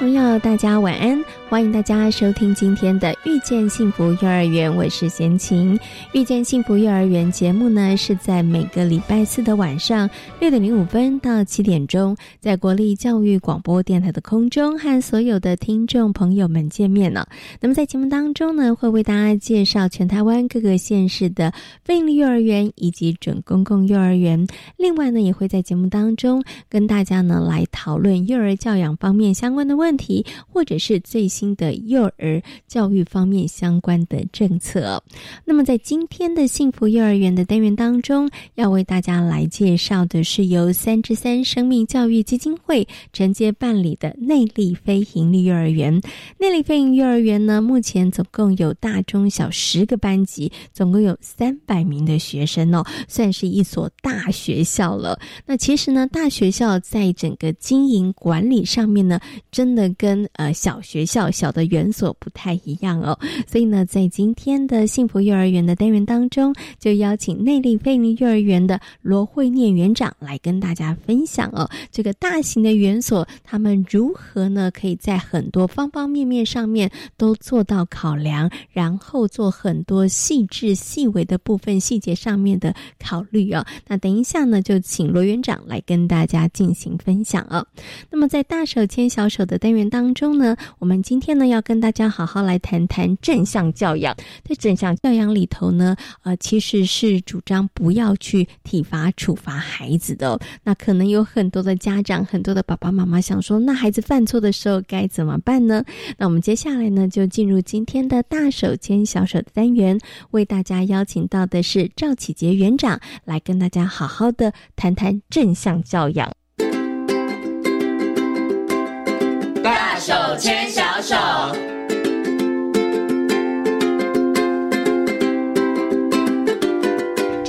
朋友，大家晚安。欢迎大家收听今天的《遇见幸福幼儿园》，我是贤琴。《遇见幸福幼儿园》节目呢，是在每个礼拜四的晚上六点零五分到七点钟，在国立教育广播电台的空中和所有的听众朋友们见面了。那么在节目当中呢，会为大家介绍全台湾各个县市的非营利幼儿园以及准公共幼儿园。另外呢，也会在节目当中跟大家呢来讨论幼儿教养方面相关的问题，或者是最新。新的幼儿教育方面相关的政策。那么，在今天的幸福幼儿园的单元当中，要为大家来介绍的是由三之三生命教育基金会承接办理的内力非营利幼儿园。内力非营利幼儿园呢，目前总共有大中小十个班级，总共有三百名的学生哦，算是一所大学校了。那其实呢，大学校在整个经营管理上面呢，真的跟呃小学校。小的园所不太一样哦，所以呢，在今天的幸福幼儿园的单元当中，就邀请内力菲尼幼儿园的罗慧念园长来跟大家分享哦，这个大型的园所他们如何呢，可以在很多方方面面上面都做到考量，然后做很多细致细微的部分细节上面的考虑哦。那等一下呢，就请罗园长来跟大家进行分享哦。那么在大手牵小手的单元当中呢，我们今今天呢，要跟大家好好来谈谈正向教养。在正向教养里头呢，呃，其实是主张不要去体罚处罚孩子的。那可能有很多的家长、很多的爸爸妈妈想说，那孩子犯错的时候该怎么办呢？那我们接下来呢，就进入今天的大手牵小手的单元，为大家邀请到的是赵启杰园长来跟大家好好的谈谈正向教养。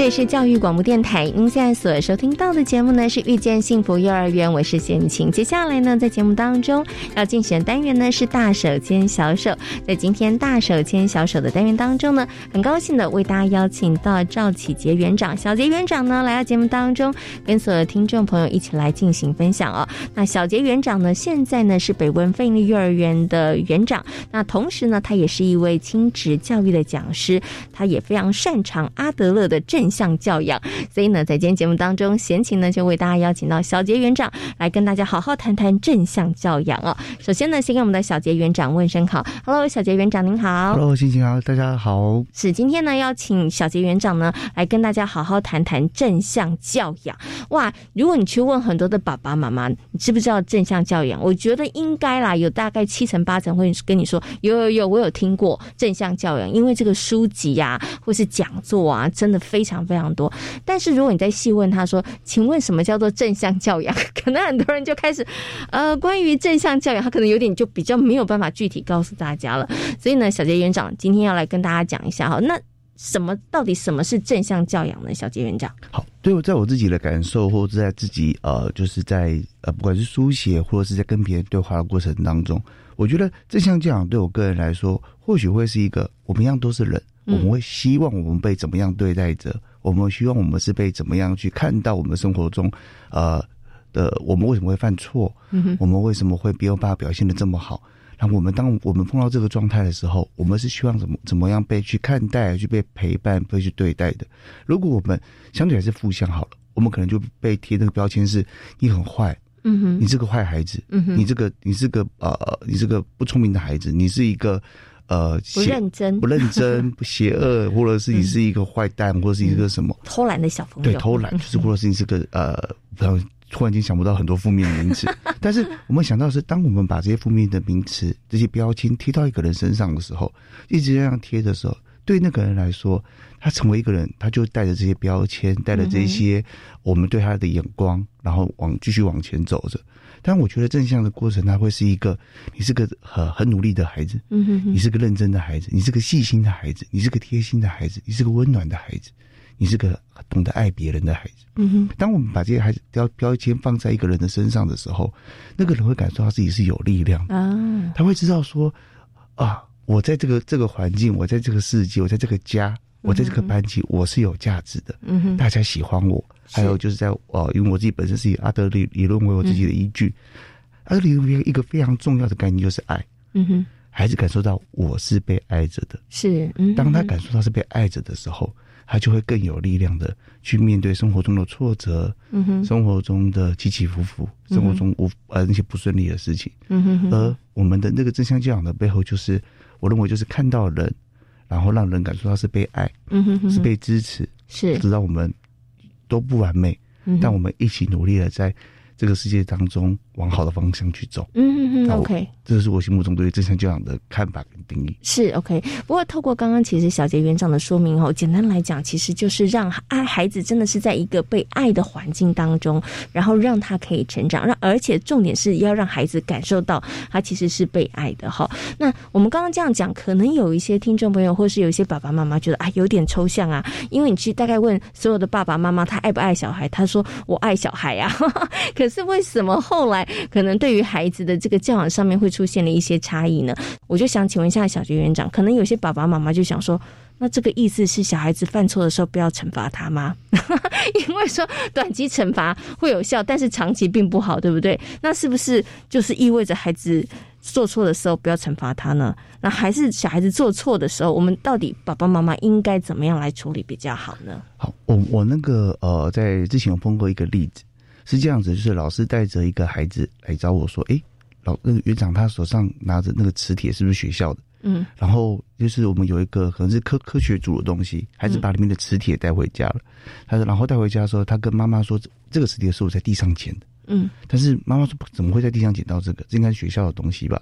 这里是教育广播电台，您现在所收听到的节目呢是遇见幸福幼儿园，我是贤晴。接下来呢，在节目当中要进行的单元呢是大手牵小手。在今天大手牵小手的单元当中呢，很高兴的为大家邀请到赵启杰园长、小杰园长呢来到节目当中，跟所有听众朋友一起来进行分享哦。那小杰园长呢，现在呢是北温费力幼儿园的园长，那同时呢，他也是一位亲职教育的讲师，他也非常擅长阿德勒的正。向教养，所以呢，在今天节目当中，闲情呢就为大家邀请到小杰园长来跟大家好好谈谈正向教养哦。首先呢，先跟我们的小杰园长问声好，Hello，小杰园长您好，Hello，心情好，大家好。是今天呢，邀请小杰园长呢来跟大家好好谈谈正向教养。哇，如果你去问很多的爸爸妈妈，你知不知道正向教养？我觉得应该啦，有大概七成八成会跟你说，有有有，我有听过正向教养，因为这个书籍呀，或是讲座啊，真的非常。非常多，但是如果你再细问他说：“请问什么叫做正向教养？” 可能很多人就开始，呃，关于正向教养，他可能有点就比较没有办法具体告诉大家了。所以呢，小杰园长今天要来跟大家讲一下哈，那什么到底什么是正向教养呢？小杰园长，好，对我在我自己的感受，或者在自己呃，就是在呃，不管是书写或者是在跟别人对话的过程当中，我觉得正向教养对我个人来说，或许会是一个我们一样都是人，我们会希望我们被怎么样对待着。我们希望我们是被怎么样去看到我们生活中，呃的我们为什么会犯错？嗯我们为什么会没有办法表现的这么好？那我们当我们碰到这个状态的时候，我们是希望怎么怎么样被去看待、去被陪伴、被去对待的？如果我们相对还是负向好了，我们可能就被贴那个标签是你很坏，嗯哼，你是个坏孩子，嗯哼，你这个你是个呃，你是个不聪明的孩子，你是一个。呃，不认真，不认真，不邪恶，或者是你是一个坏蛋，或者是一个什么偷懒的小朋友？对，偷懒就是，或者是你是个呃，突然间想不到很多负面名词。但是我们想到是，当我们把这些负面的名词、这些标签贴到一个人身上的时候，一直这样贴的时候，对那个人来说，他成为一个人，他就带着这些标签，带着这些我们对他的眼光，然后往继续往前走着。但我觉得正向的过程，他会是一个，你是个很很努力的孩子，嗯哼，你是个认真的孩子，你是个细心的孩子，你是个贴心的孩子，你是个温暖的孩子，你是个懂得爱别人的孩子，嗯哼。当我们把这些孩子标标签放在一个人的身上的时候，那个人会感受到自己是有力量啊，他会知道说，啊，我在这个这个环境，我在这个世界，我在这个家。我在这个班级，我是有价值的，大家喜欢我。还有就是在哦，因为我自己本身是以阿德理理论为我自己的依据。阿德理论一个非常重要的概念就是爱。嗯哼，孩子感受到我是被爱着的，是。当他感受到是被爱着的时候，他就会更有力量的去面对生活中的挫折，嗯哼，生活中的起起伏伏，生活中无呃那些不顺利的事情。嗯哼，而我们的那个正向教养的背后，就是我认为就是看到人。然后让人感受到是被爱，嗯哼哼，是被支持，是知道我们都不完美，但我们一起努力的在。这个世界当中，往好的方向去走。嗯嗯嗯，OK，这是我心目中对于正向教养的看法跟定义。是 OK，不过透过刚刚其实小杰园长的说明哦，简单来讲，其实就是让爱孩子真的是在一个被爱的环境当中，然后让他可以成长，让而且重点是要让孩子感受到他其实是被爱的哈。那我们刚刚这样讲，可能有一些听众朋友或是有一些爸爸妈妈觉得啊有点抽象啊，因为你去大概问所有的爸爸妈妈他爱不爱小孩，他说我爱小孩呀，可是为什么后来可能对于孩子的这个教养上面会出现了一些差异呢？我就想请问一下小学园长，可能有些爸爸妈妈就想说，那这个意思是小孩子犯错的时候不要惩罚他吗？因为说短期惩罚会有效，但是长期并不好，对不对？那是不是就是意味着孩子做错的时候不要惩罚他呢？那还是小孩子做错的时候，我们到底爸爸妈妈应该怎么样来处理比较好呢？好，我我那个呃，在之前有碰过一个例子。是这样子，就是老师带着一个孩子来找我说：“哎，老那个园长他手上拿着那个磁铁，是不是学校的？”嗯，然后就是我们有一个可能是科科学组的东西，孩子把里面的磁铁带回家了。他说，然后带回家的时候，他跟妈妈说：“这个磁铁是我在地上捡的。”嗯，但是妈妈说：“怎么会在地上捡到这个？这应该是学校的东西吧？”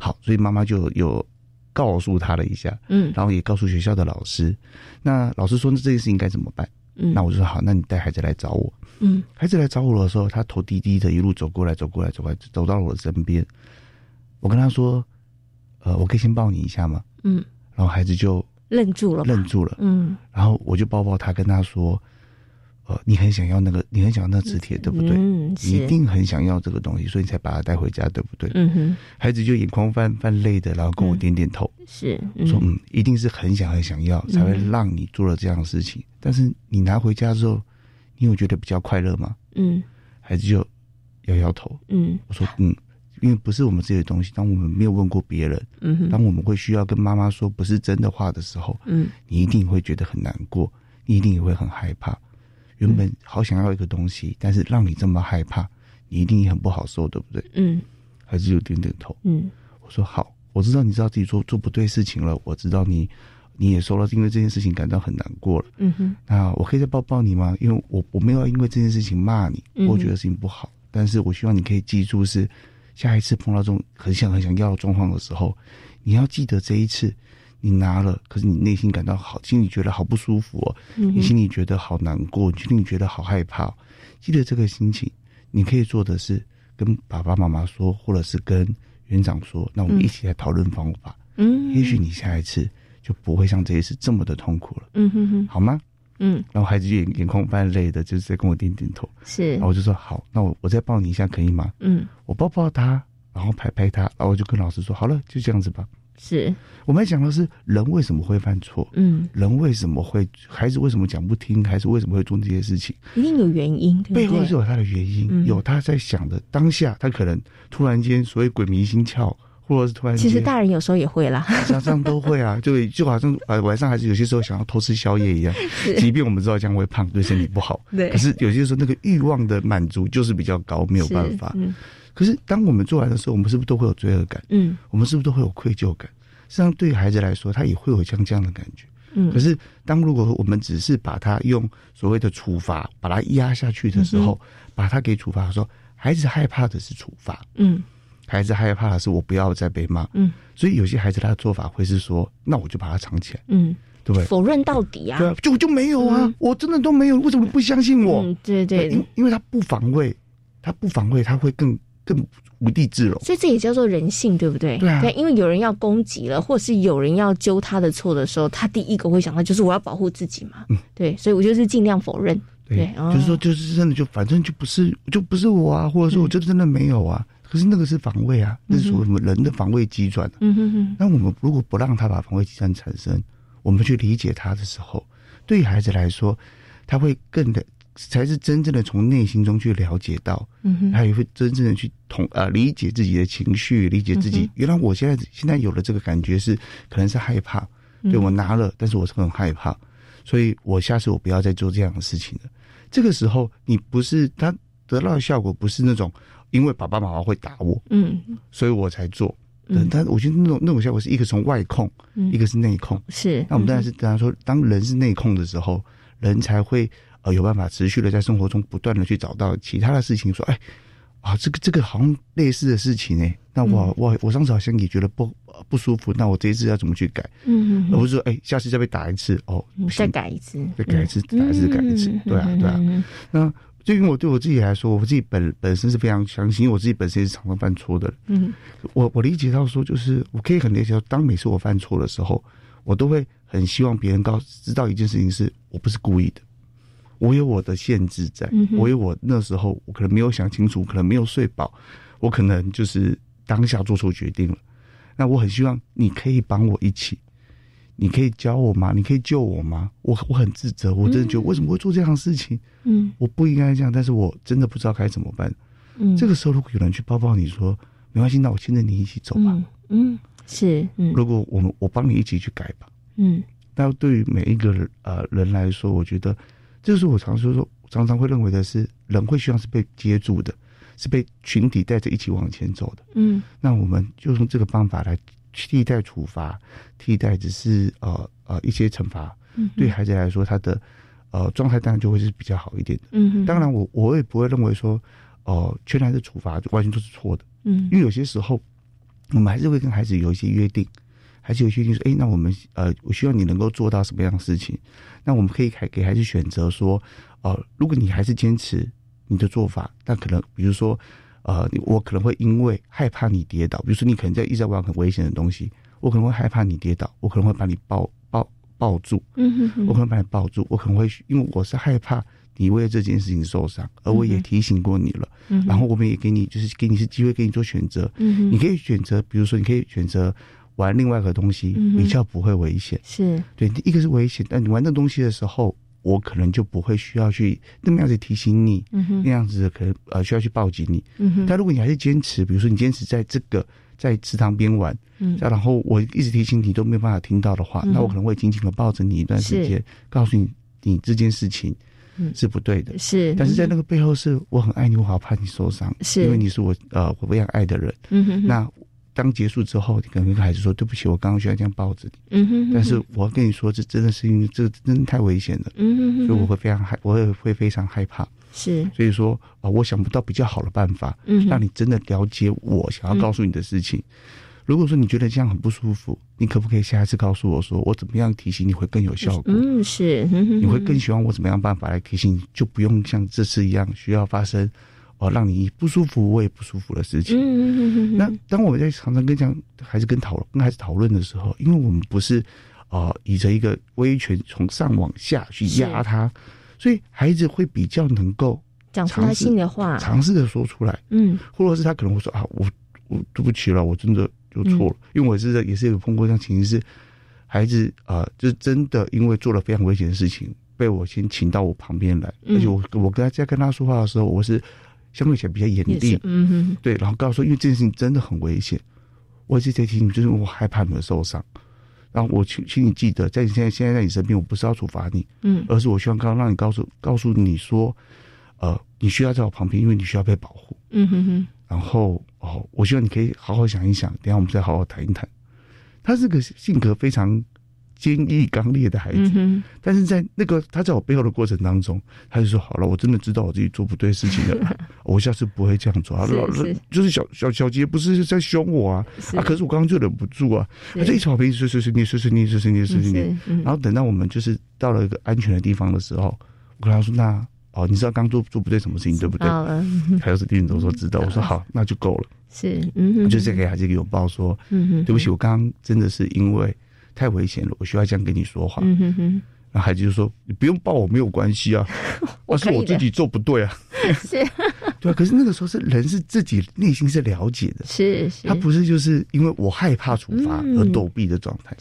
好，所以妈妈就有告诉他了一下，嗯，然后也告诉学校的老师。那老师说：“那这件事情该怎么办？”嗯，那我就说：“好，那你带孩子来找我。”嗯，孩子来找我的时候，他头低低的，一路走过来，走过来，走过来，走到了我的身边。我跟他说：“呃，我可以先抱你一下吗？”嗯，然后孩子就愣住了，愣住了。嗯，然后我就抱抱他，跟他说：“呃，你很想要那个，你很想要那磁铁，对不对？嗯，你一定很想要这个东西，所以你才把它带回家，对不对？”嗯哼，孩子就眼眶泛泛泪的，然后跟我点点头，是说：“嗯，一定是很想很想要，才会让你做了这样的事情。但是你拿回家之后。”你有觉得比较快乐吗？嗯，孩子就摇摇头。嗯，我说嗯，因为不是我们自己的东西，当我们没有问过别人，嗯，当我们会需要跟妈妈说不是真的话的时候，嗯，你一定会觉得很难过，你一定也会很害怕。原本好想要一个东西，但是让你这么害怕，你一定也很不好受，对不对？嗯，还是有点点头。嗯，我说好，我知道你知道自己做做不对事情了，我知道你。你也说了，因为这件事情感到很难过了。嗯哼，那我可以再抱抱你吗？因为我我没有因为这件事情骂你，我觉得事情不好。但是我希望你可以记住，是下一次碰到这种很想很想要的状况的时候，你要记得这一次你拿了，可是你内心感到好，心里觉得好不舒服哦，你心里觉得好难过，你心里觉得好害怕。记得这个心情，你可以做的是跟爸爸妈妈说，或者是跟园长说，那我们一起来讨论方法。嗯，也许你下一次。就不会像这一次这么的痛苦了，嗯哼哼，好吗？嗯，然后孩子就眼眼眶泛泪的，就是在跟我点点头，是，然后我就说好，那我我再抱你一下可以吗？嗯，我抱抱他，然后拍拍他，然后我就跟老师说好了，就这样子吧。是，我们讲的是人为什么会犯错？嗯，人为什么会孩子为什么讲不听，孩子为什么会做这些事情？一定有原因，背后是有他的原因，有他在想的当下，他可能突然间所谓鬼迷心窍。或者是突然，其实大人有时候也会啦，常常都会啊，就就好像晚晚上还是有些时候想要偷吃宵夜一样，即便我们知道这样会胖，对身体不好，对，可是有些时候那个欲望的满足就是比较高，没有办法。可是当我们做完的时候，我们是不是都会有罪恶感？嗯，我们是不是都会有愧疚感？实际上，对于孩子来说，他也会有像这样的感觉。嗯，可是当如果我们只是把他用所谓的处罚把他压下去的时候，把他给处罚的时候，孩子害怕的是处罚，嗯，孩子害怕的是我不要再被骂，嗯，所以有些孩子他的做法会是说，那我就把它藏起来，嗯，对不对？否认到底啊？对啊，就就没有啊，我真的都没有，为什么不相信我？嗯，对对，因因为他不防卫，他不防卫，他会更更。无地自容，所以这也叫做人性，对不对？对啊，对，因为有人要攻击了，或是有人要揪他的错的时候，他第一个会想到就是我要保护自己嘛。嗯，对，所以我就是尽量否认。对，就是说，就是真的，就反正就不是，就不是我啊，或者说我就真的没有啊。可是那个是防卫啊，那是属于什么人的防卫机转。嗯哼哼。那我们如果不让他把防卫机转产生，我们去理解他的时候，对于孩子来说，他会更的。才是真正的从内心中去了解到，嗯哼，他也会真正的去同呃理解自己的情绪，理解自己。原来我现在现在有了这个感觉是，可能是害怕，对我拿了，但是我是很害怕，所以我下次我不要再做这样的事情了。这个时候，你不是他得到的效果，不是那种因为爸爸妈妈会打我，嗯，所以我才做。嗯，但我觉得那种那种效果是一个从外控，一个是内控。是，那我们当然是当然说，当人是内控的时候，人才会。呃，有办法持续的在生活中不断的去找到其他的事情，说，哎，啊，这个这个好像类似的事情呢。那我我我上次好像也觉得不不舒服，那我这一次要怎么去改？嗯嗯，而不是说，哎，下次再被打一次，哦，再改一次，再改一次，打一次改一次，对啊对啊。那就因为我对我自己来说，我自己本本身是非常相信，因为我自己本身也是常常犯错的。嗯，我我理解到说，就是我可以很理解到，当每次我犯错的时候，我都会很希望别人告知道一件事情，是我不是故意的。我有我的限制在，我有我那时候我可能没有想清楚，可能没有睡饱，我可能就是当下做出决定了。那我很希望你可以帮我一起，你可以教我吗？你可以救我吗？我我很自责，我真的觉得为什么会做这样的事情？嗯，我不应该这样，但是我真的不知道该怎么办。嗯，这个时候如果有人去抱抱你说没关系，那我牵着你一起走吧。嗯，是，嗯，如果我们我帮你一起去改吧。嗯，那对于每一个人呃人来说，我觉得。这是我常说说，常常会认为的是，人会希望是被接住的，是被群体带着一起往前走的。嗯，那我们就用这个方法来替代处罚，替代只是呃呃一些惩罚。嗯，对孩子来说，他的呃状态当然就会是比较好一点的。嗯，当然我我也不会认为说，哦，全然的处罚就完全都是错的。嗯，因为有些时候，我们还是会跟孩子有一些约定。还是有些定说，哎，那我们呃，我希望你能够做到什么样的事情？那我们可以给给孩子选择说，呃，如果你还是坚持你的做法，那可能比如说，呃，我可能会因为害怕你跌倒，比如说你可能在一直在玩很危险的东西，我可能会害怕你跌倒，我可能会把你抱抱抱住，嗯哼，我可能把你抱住，我可能会因为我是害怕你为了这件事情受伤，而我也提醒过你了，嗯，然后我们也给你就是给你是机会给你做选择，嗯你可以选择，比如说你可以选择。玩另外一个东西比较不会危险，是。对，一个是危险，但你玩那东西的时候，我可能就不会需要去那么样子提醒你，那样子可能呃需要去报警你。但如果你还是坚持，比如说你坚持在这个在池塘边玩，嗯，然后我一直提醒你都没有办法听到的话，那我可能会紧紧的抱着你一段时间，告诉你你这件事情是不对的，是。但是在那个背后是我很爱你，我好怕你受伤，是。因为你是我呃我非常爱的人，嗯哼，那。当结束之后，你可能跟孩子说：“对不起，我刚刚需要这样抱着你。”嗯哼。但是我要跟你说，这真的是因为这真的太危险了。嗯哼。所以我会非常害，我也会非常害怕。是。所以说啊，我想不到比较好的办法，嗯，让你真的了解我想要告诉你的事情。如果说你觉得这样很不舒服，你可不可以下一次告诉我说，我怎么样提醒你会更有效果？嗯，是。你会更喜欢我怎么样办法来提醒你，就不用像这次一样需要发生。哦，让你不舒服，我也不舒服的事情。嗯嗯嗯那当我们在常常跟讲孩子跟讨论跟孩子讨论的时候，因为我们不是啊，以着一个威权从上往下去压他，所以孩子会比较能够讲出他心里的话，尝试的说出来。嗯，或者是他可能会说啊，我我对不起了，我真的就错了。因为我是也是有碰过这样情形，是孩子啊，就是真的因为做了非常危险的事情，被我先请到我旁边来，而且我我跟他在跟他说话的时候，我是。相对起来比较严厉，嗯哼，对，然后告诉说，因为这件事情真的很危险，我一直在提醒你，就是我害怕你们受伤，然后我请请你记得，在你现在现在在你身边，我不是要处罚你，嗯，而是我希望刚刚让你告诉告诉你说，呃，你需要在我旁边，因为你需要被保护，嗯哼哼，然后哦，我希望你可以好好想一想，等下我们再好好谈一谈。他是个性格非常坚毅刚烈的孩子，但是在那个他在我背后的过程当中，他就说：“好了，我真的知道我自己做不对事情了，我下次不会这样做。”老师就是小小小杰不是在凶我啊啊！可是我刚刚就忍不住啊，他就一直跑边碎碎碎念碎碎念碎碎念碎碎念。然后等到我们就是到了一个安全的地方的时候，我跟他说：“那哦，你知道刚做做不对什么事情对不对？”他又是丁总说知道。我说：“好，那就够了。”是，嗯，就是给孩子一个拥抱，说：“嗯哼，对不起，我刚刚真的是因为。”太危险了，我需要这样跟你说话。嗯哼哼，然后孩子就说：“你不用抱我，没有关系啊，而是我自己做不对啊。”是，对啊。可是那个时候是人是自己内心是了解的，是是，他不是就是因为我害怕处罚而躲避的状态。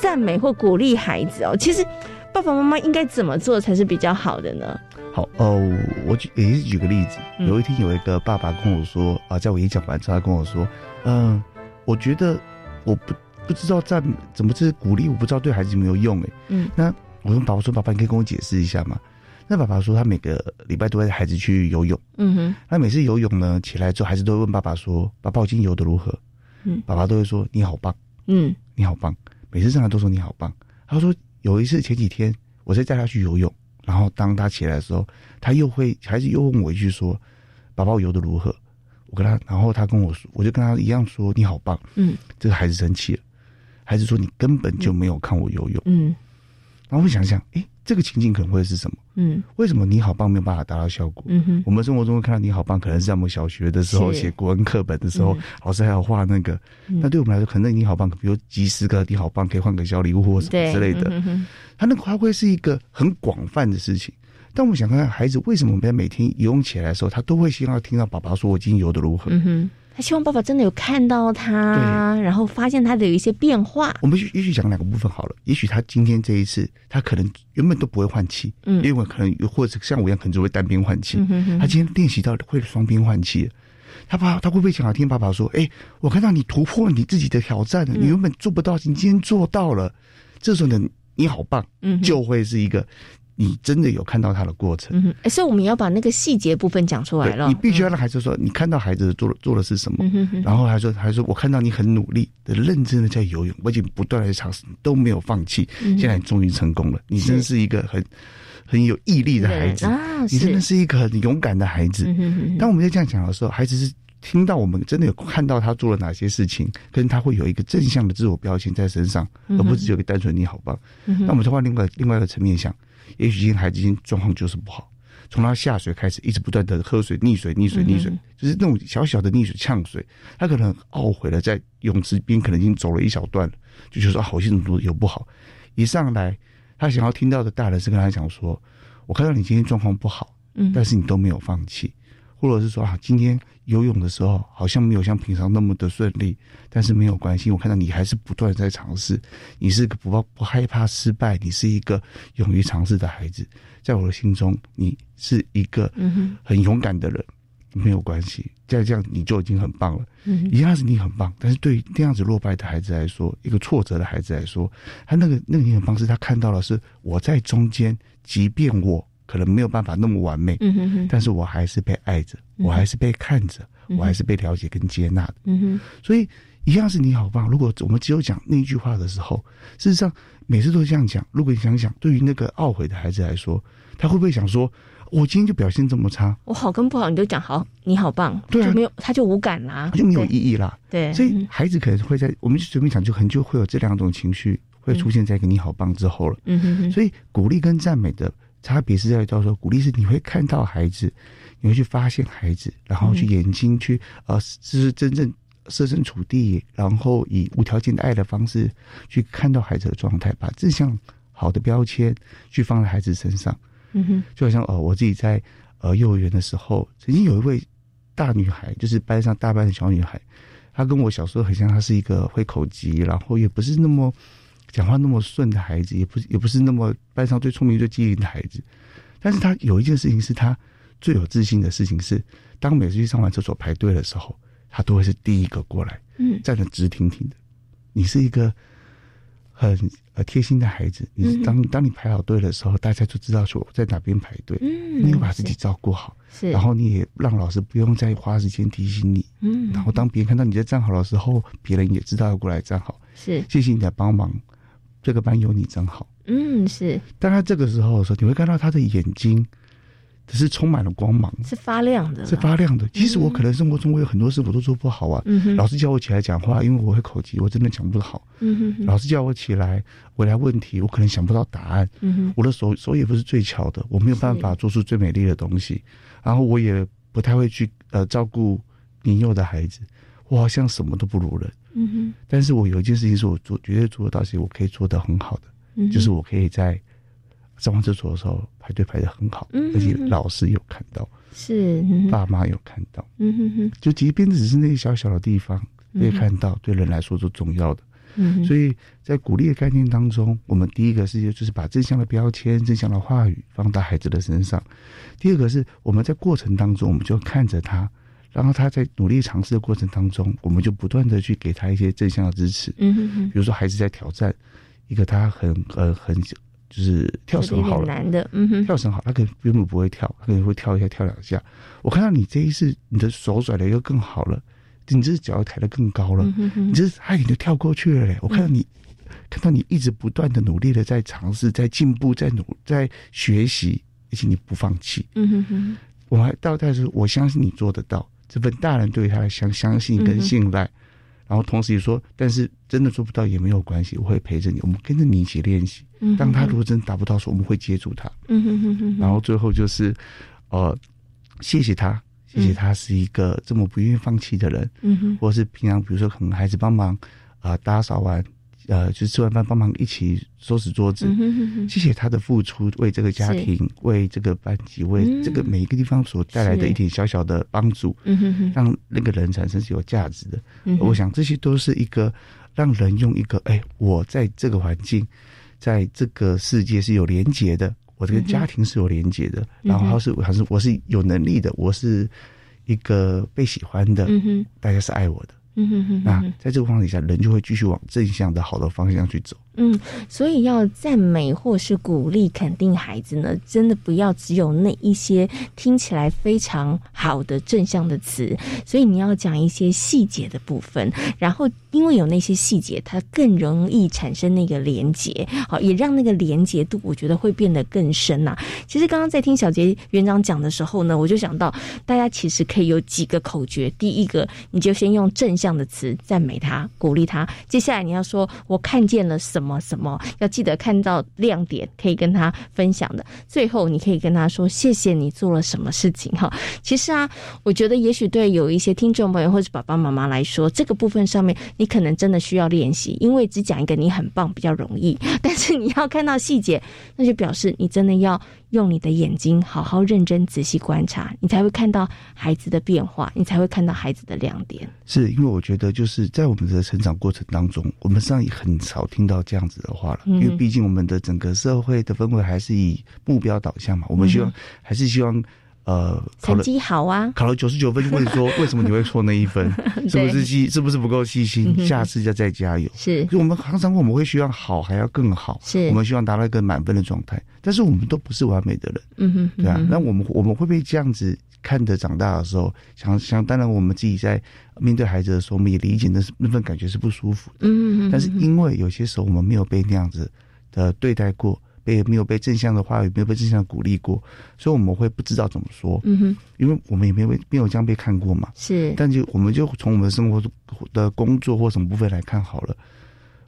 赞美或鼓励孩子哦，其实爸爸妈妈应该怎么做才是比较好的呢？好哦，我举也是举个例子，有一天有一个爸爸跟我说啊，在我演讲完之后，他跟我说：“嗯，我觉得。”我不不知道赞怎么这鼓励，我不知道对孩子有没有用哎。嗯，那我跟爸爸说：“爸爸，你可以跟我解释一下吗？”那爸爸说：“他每个礼拜都会带孩子去游泳。”嗯哼，那每次游泳呢，起来之后，孩子都会问爸爸说：“爸爸，我今天游的如何？”嗯，爸爸都会说：“你好棒。”嗯，你好棒。每次上来都说你好棒。他说有一次前几天我在带他去游泳，然后当他起来的时候，他又会孩子又问我一句说：“爸爸，我游的如何？”我跟他，然后他跟我说，我就跟他一样说你好棒。嗯，这个孩子生气了，孩子说你根本就没有看我游泳。嗯，然后我想想，哎，这个情境可能会是什么？嗯，为什么你好棒没有办法达到效果？嗯哼，我们生活中会看到你好棒，可能是在我们小学的时候写国文课本的时候，老师还要画那个。那对我们来说，可能你好棒，比如集十个你好棒，可以换个小礼物或什么之类的。他那个发挥是一个很广泛的事情。但我们想看看孩子为什么在每天游泳起来的时候，他都会希望听到爸爸说：“我今天游的如何？”嗯哼，他希望爸爸真的有看到他，然后发现他的有一些变化。我们也许讲两个部分好了。也许他今天这一次，他可能原本都不会换气，嗯，因为可能或者像我一样，可能只会单边换气。他今天练习到会双边换气，他爸他会不会想要听爸爸说：“哎，我看到你突破你自己的挑战了，你原本做不到，你今天做到了。”这时候呢，你好棒，嗯，就会是一个。你真的有看到他的过程，嗯，所以我们要把那个细节部分讲出来了。你必须要让孩子说，你看到孩子做做的是什么，然后还说，还说我看到你很努力的、认真的在游泳，我已经不断的尝试，都没有放弃。现在你终于成功了，你真是一个很很有毅力的孩子啊！你真的是一个很勇敢的孩子。当我们在这样讲的时候，孩子是听到我们真的有看到他做了哪些事情，跟他会有一个正向的自我标签在身上，而不是只有个单纯你好棒。那我们再换另外另外一个层面想。也许今天孩子今天状况就是不好，从他下水开始，一直不断的喝水溺水溺水溺水，就是那种小小的溺水呛水，他可能懊悔了，在泳池边可能已经走了一小段了，就觉得说好心怎有不好，一上来他想要听到的大人是跟他讲说，我看到你今天状况不好，嗯，但是你都没有放弃。或者是说啊，今天游泳的时候好像没有像平常那么的顺利，但是没有关系，我看到你还是不断在尝试，你是个不不害怕失败，你是一个勇于尝试的孩子，在我的心中，你是一个很勇敢的人，没有关系，再这样你就已经很棒了，一样子你很棒，但是对于那样子落败的孩子来说，一个挫折的孩子来说，他那个那个你很棒是他看到了是我在中间，即便我。可能没有办法那么完美，嗯哼哼，但是我还是被爱着，我还是被看着，我还是被了解跟接纳的，嗯哼。所以一样是你好棒。如果我们只有讲那句话的时候，事实上每次都这样讲。如果你想想，对于那个懊悔的孩子来说，他会不会想说：“我今天就表现这么差，我好跟不好你都讲好，你好棒，对就没有他就无感啦，就没有意义啦。”对，所以孩子可能会在我们随便讲，就很就会有这两种情绪会出现在一个你好棒之后了。嗯哼哼。所以鼓励跟赞美的。差别是在于，到时候鼓励是你会看到孩子，你会去发现孩子，然后去眼睛去呃，是真正设身处地，然后以无条件的爱的方式去看到孩子的状态，把正向好的标签去放在孩子身上。嗯哼，就好像哦，我自己在呃幼儿园的时候，曾经有一位大女孩，就是班上大班的小女孩，她跟我小时候很像，她是一个会口疾，然后也不是那么。讲话那么顺的孩子，也不是也不是那么班上最聪明、最机灵的孩子，但是他有一件事情是他最有自信的事情是，当每次去上完厕所排队的时候，他都会是第一个过来，嗯，站得直挺挺的。你是一个很呃贴心的孩子，你当当你排好队的时候，大家就知道说在哪边排队，嗯，你有把自己照顾好，是，然后你也让老师不用再花时间提醒你，嗯，然后当别人看到你在站好的时候，别人也知道要过来站好。是。谢谢你的帮忙，这个班有你真好。嗯，是。当他这个时候的时候，你会看到他的眼睛。只是充满了光芒，是发亮的，是发亮的。其实我可能生活中我有很多事我都做不好啊。嗯老师叫我起来讲话，因为我会口疾，我真的讲不好。嗯老师叫我起来回答问题，我可能想不到答案。嗯我的手手也不是最巧的，我没有办法做出最美丽的东西。然后我也不太会去呃照顾年幼的孩子，我好像什么都不如人。嗯哼。但是我有一件事情是我做绝对做得到，是我可以做得很好的，就是我可以在。上完厕所的时候排队排的很好，而且老师有看到，是爸妈有看到，嗯哼哼，就即便只是那些小小的地方被看到，对人来说是重要的。嗯，所以在鼓励的概念当中，我们第一个是就是把正向的标签、正向的话语放到孩子的身上；第二个是我们在过程当中，我们就看着他，然后他在努力尝试的过程当中，我们就不断的去给他一些正向的支持。嗯哼哼，比如说孩子在挑战一个他很呃很。就是跳绳好了，难的，嗯哼，跳绳好，他可能原本不会跳，他可能会跳一下，跳两下。我看到你这一次，你的手甩的又更好了，你这脚抬得更高了，你这哎你就跳过去了嘞。我看到你，看到你一直不断的努力的在尝试，在进步，在努，在学习，而且你不放弃。嗯哼哼，我还到但是我相信你做得到，这份大人对他的相相信跟信赖。然后同时也说，但是真的做不到也没有关系，我会陪着你，我们跟着你一起练习。当他如果真达不到时，我们会接住他。嗯哼哼哼。然后最后就是，呃，谢谢他，谢谢他是一个这么不愿意放弃的人。嗯哼。或者是平常比如说可能孩子帮忙啊打扫完。呃，就是吃完饭帮忙一起收拾桌子，谢谢他的付出，为这个家庭、为这个班级、为这个每一个地方所带来的一点小小的帮助，让那个人产生是有价值的。我想这些都是一个让人用一个哎，我在这个环境，在这个世界是有连结的，我这个家庭是有连结的，然后是还是我是有能力的，我是一个被喜欢的，大家是爱我的。嗯哼哼，那在这个况底下，人就会继续往正向的好的方向去走。嗯，所以要赞美或是鼓励、肯定孩子呢，真的不要只有那一些听起来非常好的正向的词，所以你要讲一些细节的部分，然后因为有那些细节，它更容易产生那个连结，好，也让那个连结度，我觉得会变得更深呐。其实刚刚在听小杰园长讲的时候呢，我就想到，大家其实可以有几个口诀，第一个，你就先用正向的词赞美他、鼓励他，接下来你要说我看见了什。什么什么要记得看到亮点，可以跟他分享的。最后，你可以跟他说：“谢谢你做了什么事情。”哈，其实啊，我觉得也许对有一些听众朋友或者爸爸妈妈来说，这个部分上面你可能真的需要练习，因为只讲一个你很棒比较容易，但是你要看到细节，那就表示你真的要。用你的眼睛好好认真仔细观察，你才会看到孩子的变化，你才会看到孩子的亮点。是因为我觉得就是在我们的成长过程当中，我们实际上也很少听到这样子的话了。因为毕竟我们的整个社会的氛围还是以目标导向嘛，我们希望还是希望。呃，成绩好啊，考了九十九分就问说 为什么你会错那一分？是不是细是不是不够细心？下次要再加油。是，就我们常常我们会希望好还要更好，是我们希望达到一个满分的状态，但是我们都不是完美的人，嗯哼，对啊。那我们我们会不会这样子看着长大的时候，想想当然我们自己在面对孩子的时候，我们也理解那是那份感觉是不舒服的，嗯嗯。但是因为有些时候我们没有被那样子的对待过。被没有被正向的话语，没有被正向鼓励过，所以我们会不知道怎么说。嗯哼，因为我们也没有没有这样被看过嘛。是，但就我们就从我们的生活的工作或什么部分来看好了。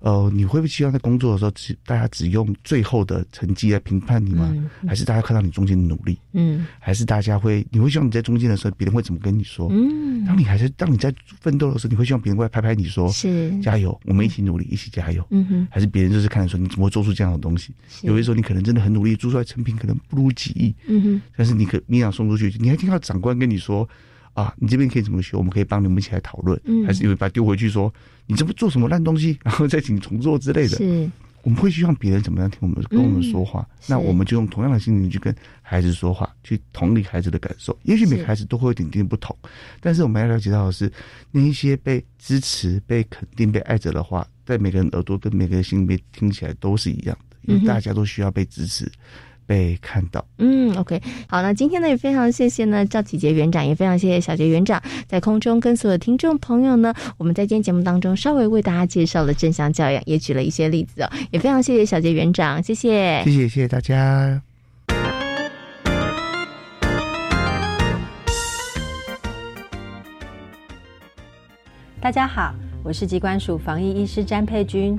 呃，你会不会希望在工作的时候，只大家只用最后的成绩来评判你吗？还是大家看到你中间的努力？嗯，还是大家会，你会希望你在中间的时候，别人会怎么跟你说？嗯，当你还是当你在奋斗的时候，你会希望别人过来拍拍你说：“是加油，我们一起努力，一起加油。”嗯哼，还是别人就是看着说你怎么会做出这样的东西？有的时候你可能真的很努力，做出来成品可能不如己意。嗯哼，但是你可你想送出去，你还听到长官跟你说。啊，你这边可以怎么学？我们可以帮你们一起来讨论，还是因为把它丢回去说你这不做什么烂东西，然后再请重做之类的。是，我们会希望别人怎么样听我们跟我们说话，那我们就用同样的心情去跟孩子说话，去同理孩子的感受。也许每个孩子都会有点点不同，但是我们要了解到的是，那一些被支持、被肯定、被爱着的话，在每个人耳朵跟每个人心里面听起来都是一样的，因为大家都需要被支持。被看到。嗯，OK，好，那今天呢也非常谢谢呢赵启杰园长，也非常谢谢小杰园长在空中跟所有听众朋友呢，我们在今天节目当中稍微为大家介绍了正向教养，也举了一些例子哦，也非常谢谢小杰园长，谢谢，谢谢，谢谢大家。大家好，我是疾管署防疫医师詹佩君。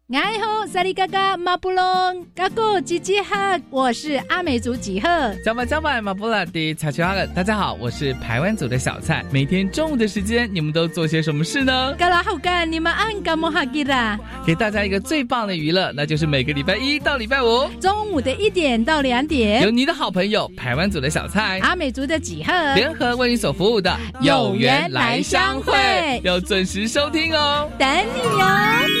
哎吼，萨利嘎嘎马布隆，嘎古吉吉哈，我是阿美族几贺。加巴加巴马布拉迪查奇阿勒，大家好，我是台湾族的小蔡。每天中午的时间，你们都做些什么事呢？嘎拉好干，你们按干么哈吉啦？给大家一个最棒的娱乐，那就是每个礼拜一到礼拜五中午的一点到两点，有你的好朋友台湾族的小蔡、阿美族的几贺联合为你所服务的有缘来相会，要准时收听哦，等你哦。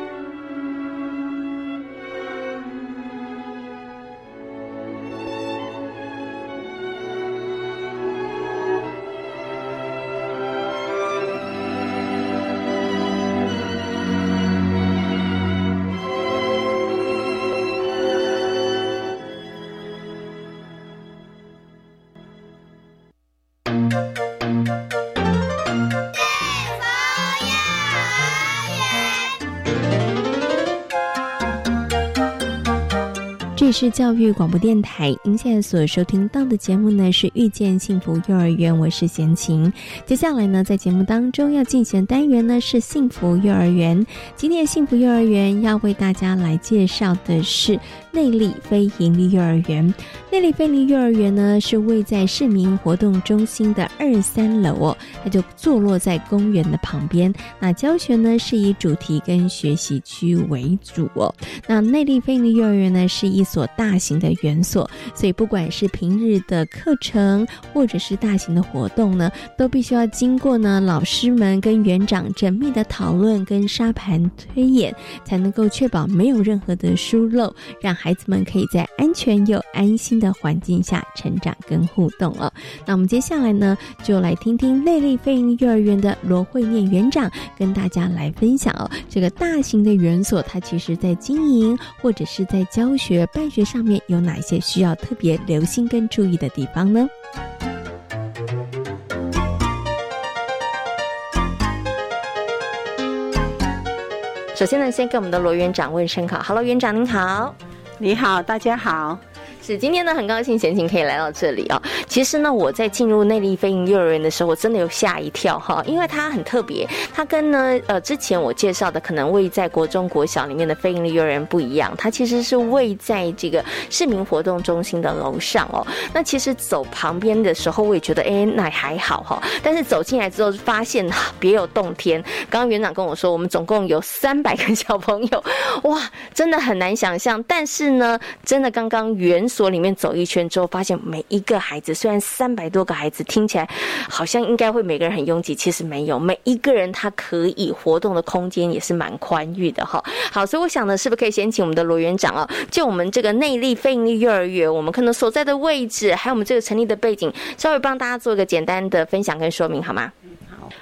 是教育广播电台，您现在所收听到的节目呢是遇见幸福幼儿园，我是贤琴。接下来呢，在节目当中要进行的单元呢是幸福幼儿园。今天幸福幼儿园要为大家来介绍的是内力非营利幼儿园。内力非营利幼儿园呢是位在市民活动中心的二三楼哦，它就坐落在公园的旁边。那教学呢是以主题跟学习区为主哦。那内力非营利幼儿园呢是一所。大型的园所，所以不管是平日的课程，或者是大型的活动呢，都必须要经过呢老师们跟园长缜密的讨论跟沙盘推演，才能够确保没有任何的疏漏，让孩子们可以在安全又安心的环境下成长跟互动哦。那我们接下来呢，就来听听内力飞鹰幼儿园的罗慧念园长跟大家来分享哦，这个大型的园所，它其实在经营或者是在教学办。学上面有哪些需要特别留心跟注意的地方呢？首先呢，先跟我们的罗园长问声好，Hello，园长您好，你好，大家好。是今天呢，很高兴贤琴可以来到这里啊。其实呢，我在进入内力飞行幼儿园的时候，我真的有吓一跳哈，因为它很特别，它跟呢呃之前我介绍的可能位在国中国小里面的飞行幼儿园不一样，它其实是位在这个市民活动中心的楼上哦。那其实走旁边的时候，我也觉得哎那还好哈，但是走进来之后发现别有洞天。刚刚园长跟我说，我们总共有三百个小朋友，哇，真的很难想象。但是呢，真的刚刚园所里面走一圈之后，发现每一个孩子，虽然三百多个孩子听起来好像应该会每个人很拥挤，其实没有，每一个人他可以活动的空间也是蛮宽裕的哈。好，所以我想呢，是不是可以先请我们的罗园长啊，就我们这个内力非盈利幼儿园，我们可能所在的位置，还有我们这个成立的背景，稍微帮大家做一个简单的分享跟说明，好吗？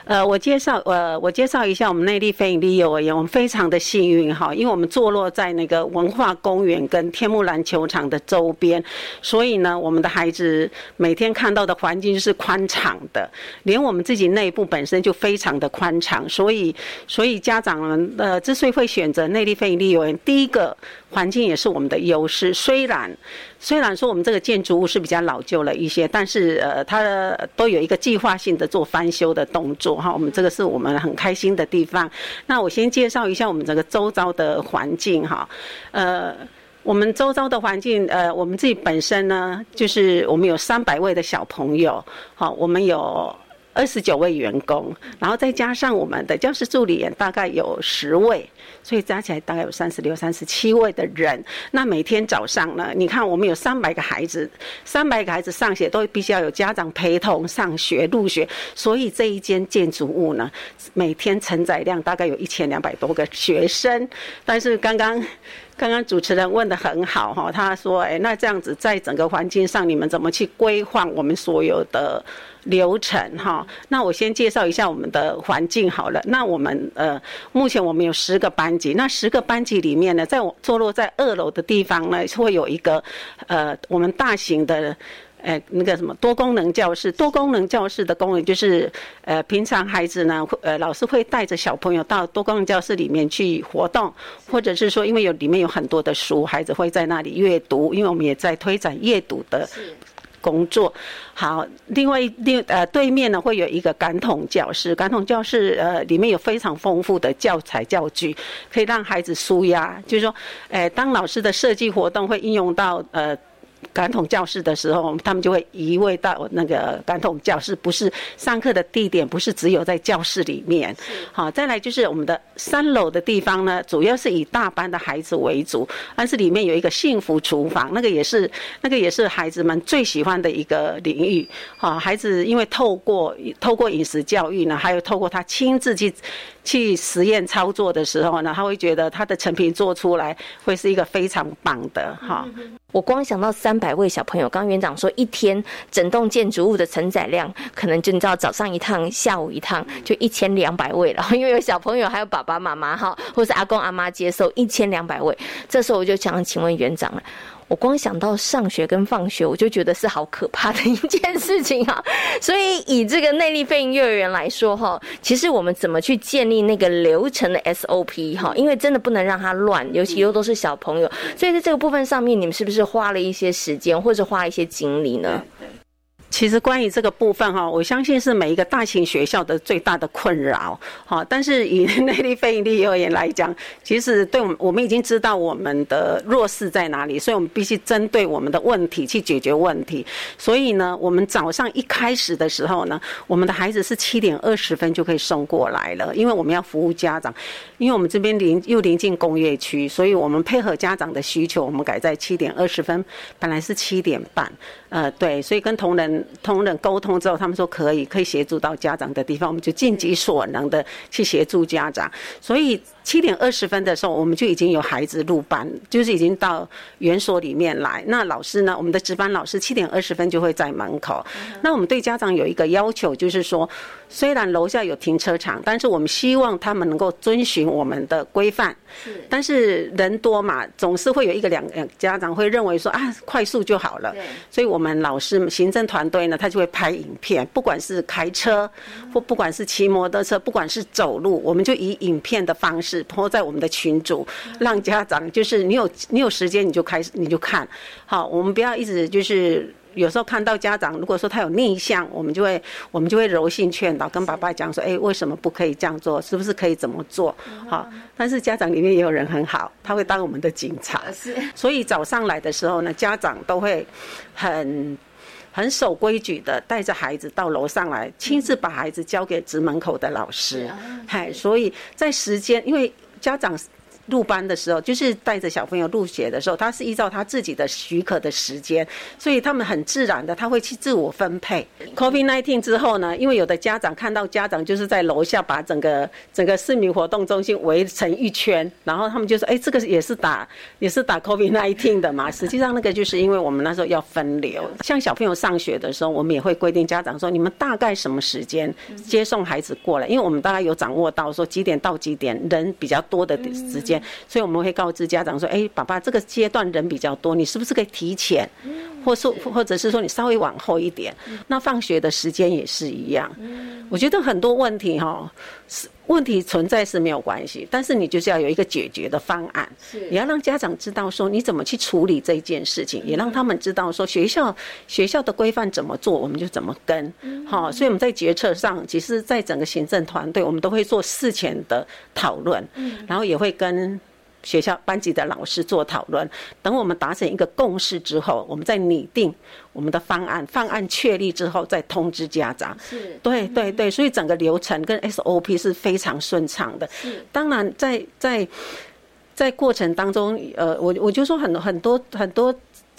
呃，我介绍，呃，我介绍一下我们内地非营利幼儿园，我们非常的幸运哈，因为我们坐落在那个文化公园跟天幕篮球场的周边，所以呢，我们的孩子每天看到的环境是宽敞的，连我们自己内部本身就非常的宽敞，所以，所以家长们呃之所以会选择内地非营利幼儿园，第一个。环境也是我们的优势，虽然虽然说我们这个建筑物是比较老旧了一些，但是呃，它都有一个计划性的做翻修的动作哈。我们这个是我们很开心的地方。那我先介绍一下我们这个周遭的环境哈。呃，我们周遭的环境，呃，我们自己本身呢，就是我们有三百位的小朋友，好，我们有。二十九位员工，然后再加上我们的教师助理员，大概有十位，所以加起来大概有三十六、三十七位的人。那每天早上呢，你看我们有三百个孩子，三百个孩子上学都必须要有家长陪同上学入学，所以这一间建筑物呢，每天承载量大概有一千两百多个学生。但是刚刚。刚刚主持人问的很好哈，他说：“哎，那这样子在整个环境上，你们怎么去规划我们所有的流程哈？”那我先介绍一下我们的环境好了。那我们呃，目前我们有十个班级，那十个班级里面呢，在我坐落在二楼的地方呢，会有一个呃，我们大型的。呃，那个什么多功能教室，多功能教室的功能就是，呃，平常孩子呢，呃，老师会带着小朋友到多功能教室里面去活动，或者是说，因为有里面有很多的书，孩子会在那里阅读，因为我们也在推展阅读的工作。好，另外另呃对面呢会有一个感统教室，感统教室呃里面有非常丰富的教材教具，可以让孩子舒压，就是说，呃，当老师的设计活动会应用到呃。感统教室的时候，他们就会移位到那个感统教室，不是上课的地点，不是只有在教室里面。好，再来就是我们的三楼的地方呢，主要是以大班的孩子为主，但是里面有一个幸福厨房，那个也是那个也是孩子们最喜欢的一个领域。好，孩子因为透过透过饮食教育呢，还有透过他亲自去。去实验操作的时候呢，他会觉得他的成品做出来会是一个非常棒的哈。我光想到三百位小朋友，刚园长说一天整栋建筑物的承载量，可能就你知道早上一趟，下午一趟，就一千两百位了。因为有小朋友，还有爸爸妈妈哈，或是阿公阿妈接受一千两百位。这时候我就想请问园长了。我光想到上学跟放学，我就觉得是好可怕的一件事情啊！所以以这个内力飞行幼儿园来说，哈，其实我们怎么去建立那个流程的 SOP 哈？因为真的不能让它乱，尤其又都是小朋友，所以在这个部分上面，你们是不是花了一些时间或者花一些精力呢？其实关于这个部分哈，我相信是每一个大型学校的最大的困扰哈。但是以内力非营利幼儿园来讲，其实对我们我们已经知道我们的弱势在哪里，所以我们必须针对我们的问题去解决问题。所以呢，我们早上一开始的时候呢，我们的孩子是七点二十分就可以送过来了，因为我们要服务家长，因为我们这边临又临近工业区，所以我们配合家长的需求，我们改在七点二十分，本来是七点半。呃，对，所以跟同仁同仁沟通之后，他们说可以，可以协助到家长的地方，我们就尽己所能的去协助家长，所以。七点二十分的时候，我们就已经有孩子入班，就是已经到园所里面来。那老师呢？我们的值班老师七点二十分就会在门口。那我们对家长有一个要求，就是说，虽然楼下有停车场，但是我们希望他们能够遵循我们的规范。是。但是人多嘛，总是会有一个两家长会认为说啊，快速就好了。所以我们老师行政团队呢，他就会拍影片，不管是开车，或不管是骑摩托车，不管是走路，我们就以影片的方式。泼在我们的群组，让家长就是你有你有时间你就开始你就看好，我们不要一直就是有时候看到家长如果说他有逆向，我们就会我们就会柔性劝导，跟爸爸讲说，哎，为什么不可以这样做？是不是可以怎么做？好，但是家长里面也有人很好，他会当我们的警察，是。所以早上来的时候呢，家长都会很。很守规矩的，带着孩子到楼上来，亲自把孩子交给直门口的老师。嗨，所以在时间，因为家长入班的时候，就是带着小朋友入学的时候，他是依照他自己的许可的时间，所以他们很自然的他会去自我分配。COVID nineteen 之后呢，因为有的家长看到家长就是在楼下把整个整个市民活动中心围成一圈，然后他们就说：“哎，这个也是打也是打 COVID nineteen 的嘛。”实际上那个就是因为我们那时候要分流，像小朋友上学的时候，我们也会规定家长说：“你们大概什么时间接送孩子过来？”因为我们大概有掌握到说几点到几点人比较多的时间。所以我们会告知家长说：“哎，爸爸，这个阶段人比较多，你是不是可以提前，或是或者是说你稍微往后一点？那放学的时间也是一样。我觉得很多问题哈，是问题存在是没有关系，但是你就是要有一个解决的方案。你要让家长知道说你怎么去处理这件事情，也让他们知道说学校学校的规范怎么做，我们就怎么跟。好，所以我们在决策上，其实在整个行政团队，我们都会做事前的讨论，然后也会跟。学校班级的老师做讨论，等我们达成一个共识之后，我们再拟定我们的方案。方案确立之后，再通知家长。是，对对对，所以整个流程跟 SOP 是非常顺畅的。是，当然在在在过程当中，呃，我我就说很很多很多。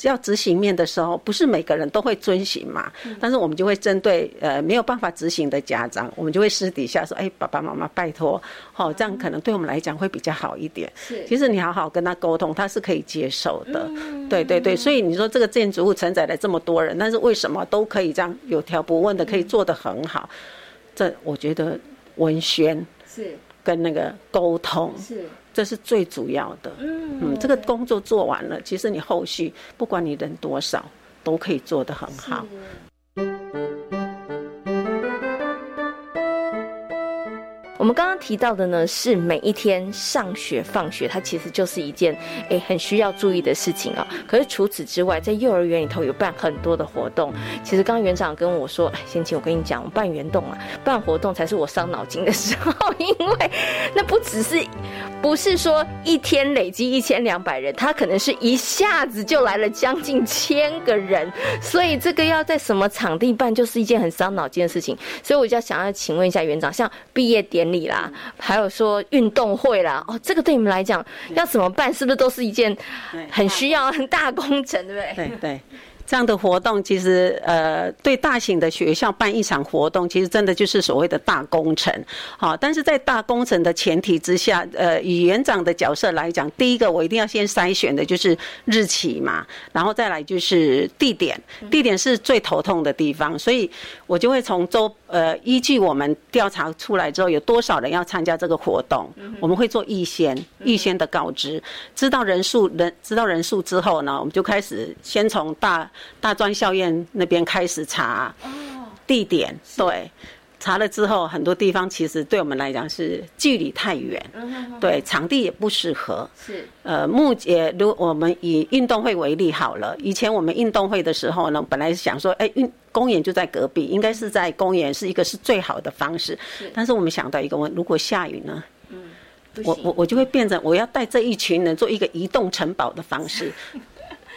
要执行面的时候，不是每个人都会遵循嘛。但是我们就会针对呃没有办法执行的家长，我们就会私底下说：“哎，爸爸妈妈，拜托，好，这样可能对我们来讲会比较好一点。”是，其实你好好跟他沟通，他是可以接受的。对对对，所以你说这个建筑物承载了这么多人，但是为什么都可以这样有条不紊的可以做得很好？这我觉得文宣是跟那个沟通是。这是最主要的，嗯，这个工作做完了，其实你后续不管你人多少，都可以做得很好。我们刚刚提到的呢，是每一天上学放学，它其实就是一件诶很需要注意的事情啊。可是除此之外，在幼儿园里头有办很多的活动。其实刚刚园长跟我说，先请我跟你讲，我办圆动啊，办活动才是我伤脑筋的时候，因为 那不只是不是说一天累积一千两百人，他可能是一下子就来了将近千个人，所以这个要在什么场地办，就是一件很伤脑筋的事情。所以我就想要请问一下园长，像毕业典礼。礼啦，还有说运动会啦，哦，这个对你们来讲要怎么办？是不是都是一件很需要很大工程，对不对？对对。这样的活动其实，呃，对大型的学校办一场活动，其实真的就是所谓的大工程。好，但是在大工程的前提之下，呃，以园长的角色来讲，第一个我一定要先筛选的就是日期嘛，然后再来就是地点，地点是最头痛的地方，所以我就会从周呃依据我们调查出来之后有多少人要参加这个活动，我们会做预先预先的告知，知道人数人知道人数之后呢，我们就开始先从大。大专校院那边开始查地点，对，查了之后，很多地方其实对我们来讲是距离太远，对，场地也不适合。是，呃，目前如我们以运动会为例好了，以前我们运动会的时候呢，本来是想说，哎，运公园就在隔壁，应该是在公园是一个是最好的方式。但是我们想到一个问，如果下雨呢？嗯，我我我就会变成我要带这一群人做一个移动城堡的方式。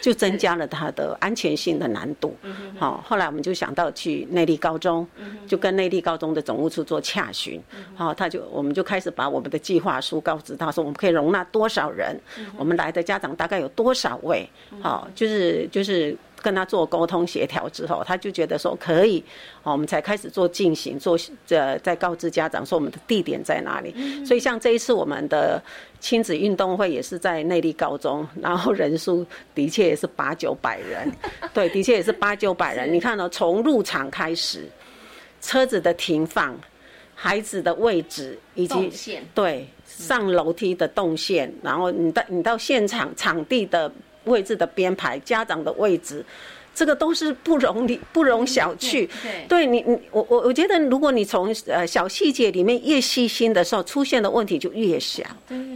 就增加了它的安全性的难度。好，后来我们就想到去内地高中，就跟内地高中的总务处做洽询。好，他就我们就开始把我们的计划书告知他说，我们可以容纳多少人，我们来的家长大概有多少位。好，就是就是。跟他做沟通协调之后，他就觉得说可以，哦，我们才开始做进行，做这再告知家长说我们的地点在哪里。所以像这一次我们的亲子运动会也是在内地高中，然后人数的确也是八九百人，对，的确也是八九百人。你看呢，从入场开始，车子的停放，孩子的位置以及对上楼梯的动线，然后你到你到现场场地的。位置的编排，家长的位置，这个都是不容你不容小觑。对，你你我我我觉得，如果你从呃小细节里面越细心的时候，出现的问题就越小。